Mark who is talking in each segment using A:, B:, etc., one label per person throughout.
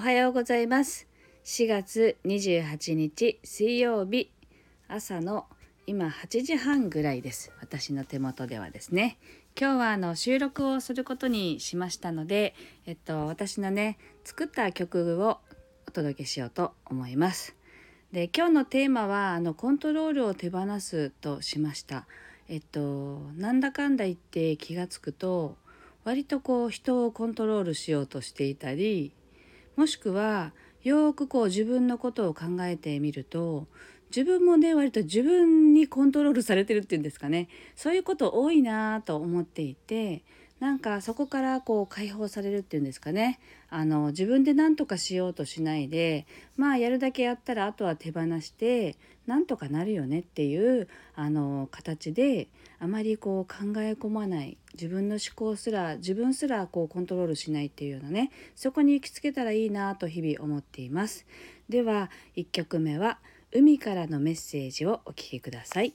A: おはようございます。4月28日水曜日朝の今8時半ぐらいです。私の手元ではですね。今日はあの収録をすることにしましたのでえっと私のね作った曲をお届けしようと思います。で今日のテーマはあのコントロールを手放すとしました。えっとなんだかんだ言って気がつくと割とこう人をコントロールしようとしていたりもしくはよくこう自分のことを考えてみると自分もね割と自分にコントロールされてるっていうんですかね。そういうこと多いなと思っていてなんかそこからこう解放されるっていうんですかねあの自分で何とかしようとしないでまあやるだけやったらあとは手放してなんとかなるよねっていうあの形であまりこう考え込まない自分の思考すら自分すらこうコントロールしないっていうようなねそこに行きつけたらいいなと日々思っています。では1曲目は「海からのメッセージ」をお聴きください。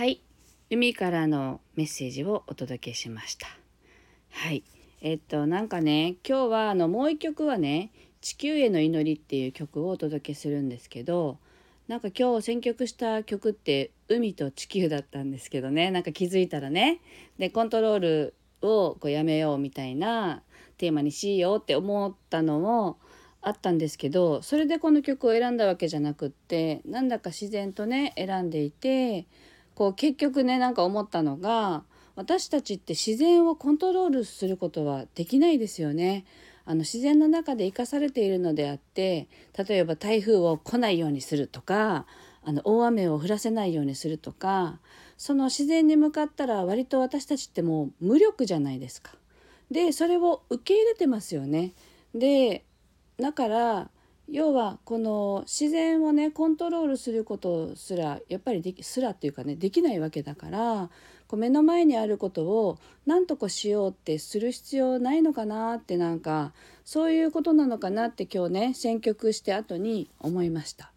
A: はい。海からのメッセージをお届けしました。はい。えっとなんかね今日はあのもう一曲はね「地球への祈り」っていう曲をお届けするんですけどなんか今日選曲した曲って海と地球だったんですけどね。なんか気づいたらねでコントロールをこうやめようみたいなテーマにしようって思ったのもあったんですけどそれでこの曲を選んだわけじゃなくってなんだか自然とね選んでいてこう結局ねなんか思ったのが私たちって自然をコントロールすることはできないですよね。あの自然の中で生かされているのであって例えば台風を来ないようにするとかあの大雨を降らせないようにするとかその自然に向かったら割と私たちってもう無力じゃないですか。でそれを受け入れてますよね。でだから要はこの自然をねコントロールすることすらやっぱりですらっていうかねできないわけだからこう目の前にあることを何とかしようってする必要ないのかなってなんかそういうことなのかなって今日ね選曲して後に思いました。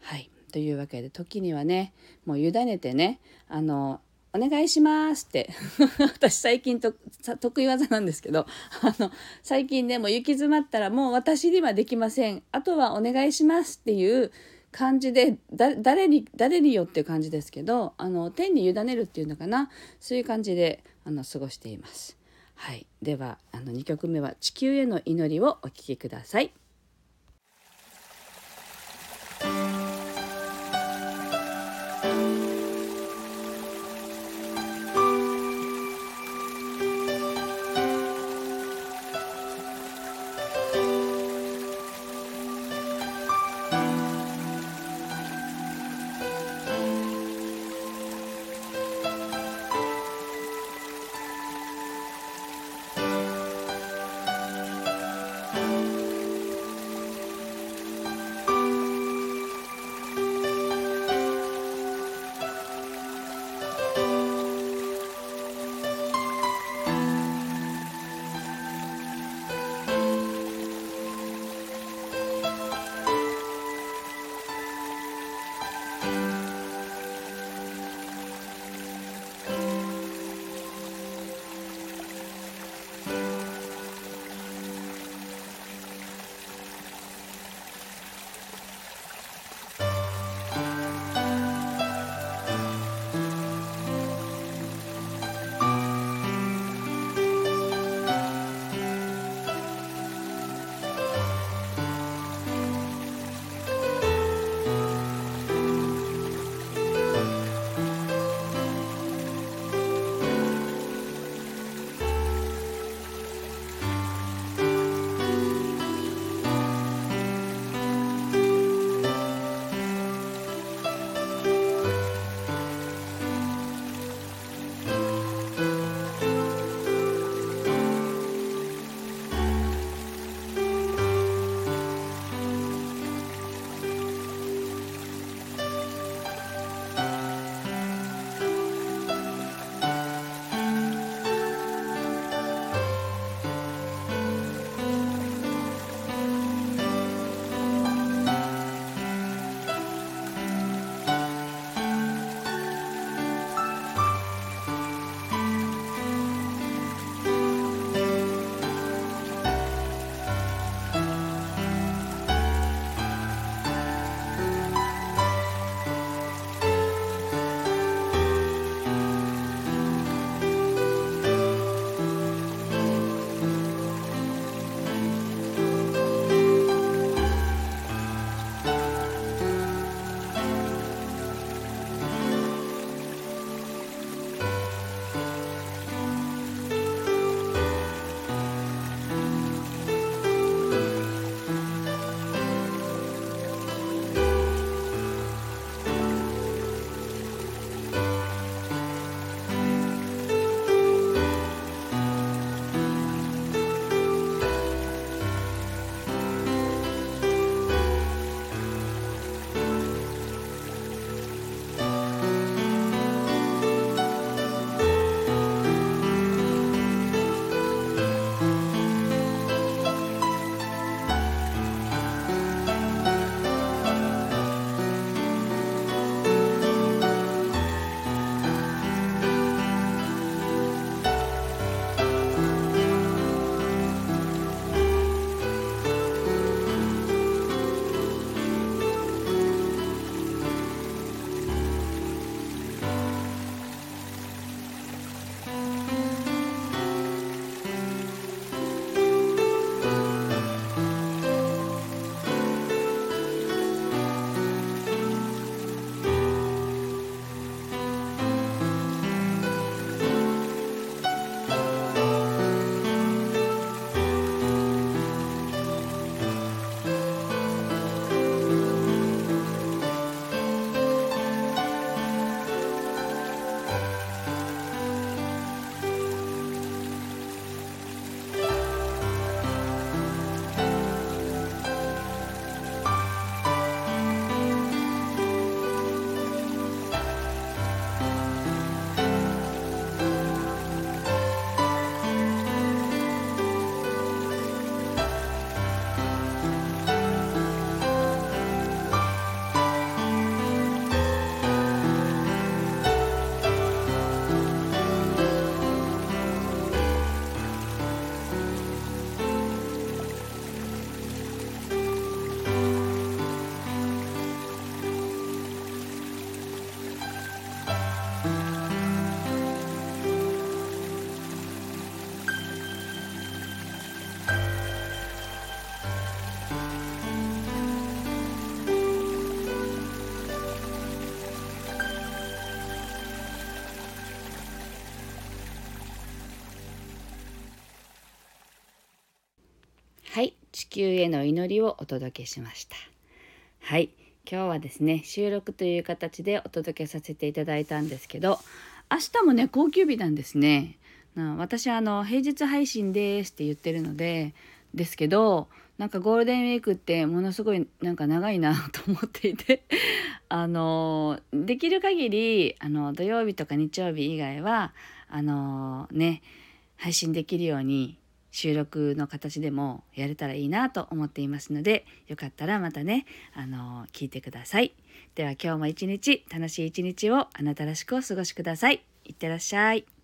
A: はいというわけで時にはねもう委ねてねあのお願いしますって 私最近と得意技なんですけど あの最近ねも行き詰まったらもう私にはできませんあとはお願いしますっていう感じで誰に誰によっていう感じですけどあの天に委ねるっていうのかなそういう感じであの過ごしています。はい、ではあの2曲目は「地球への祈り」をお聴きください。地球への祈りをお届けしました。はい。今日はですね収録という形でお届けさせていただいたんですけど明日もね高級日なんですね。な私あの平日配信ですって言ってるのでですけどなんかゴールデンウィークってものすごいなんか長いなと思っていて あのできる限りあの土曜日とか日曜日以外はあのね配信できるように収録の形でもやれたらいいなと思っていますのでよかったらまたねあの聞いてください。では今日も一日楽しい一日をあなたらしくお過ごしください。いってらっしゃい。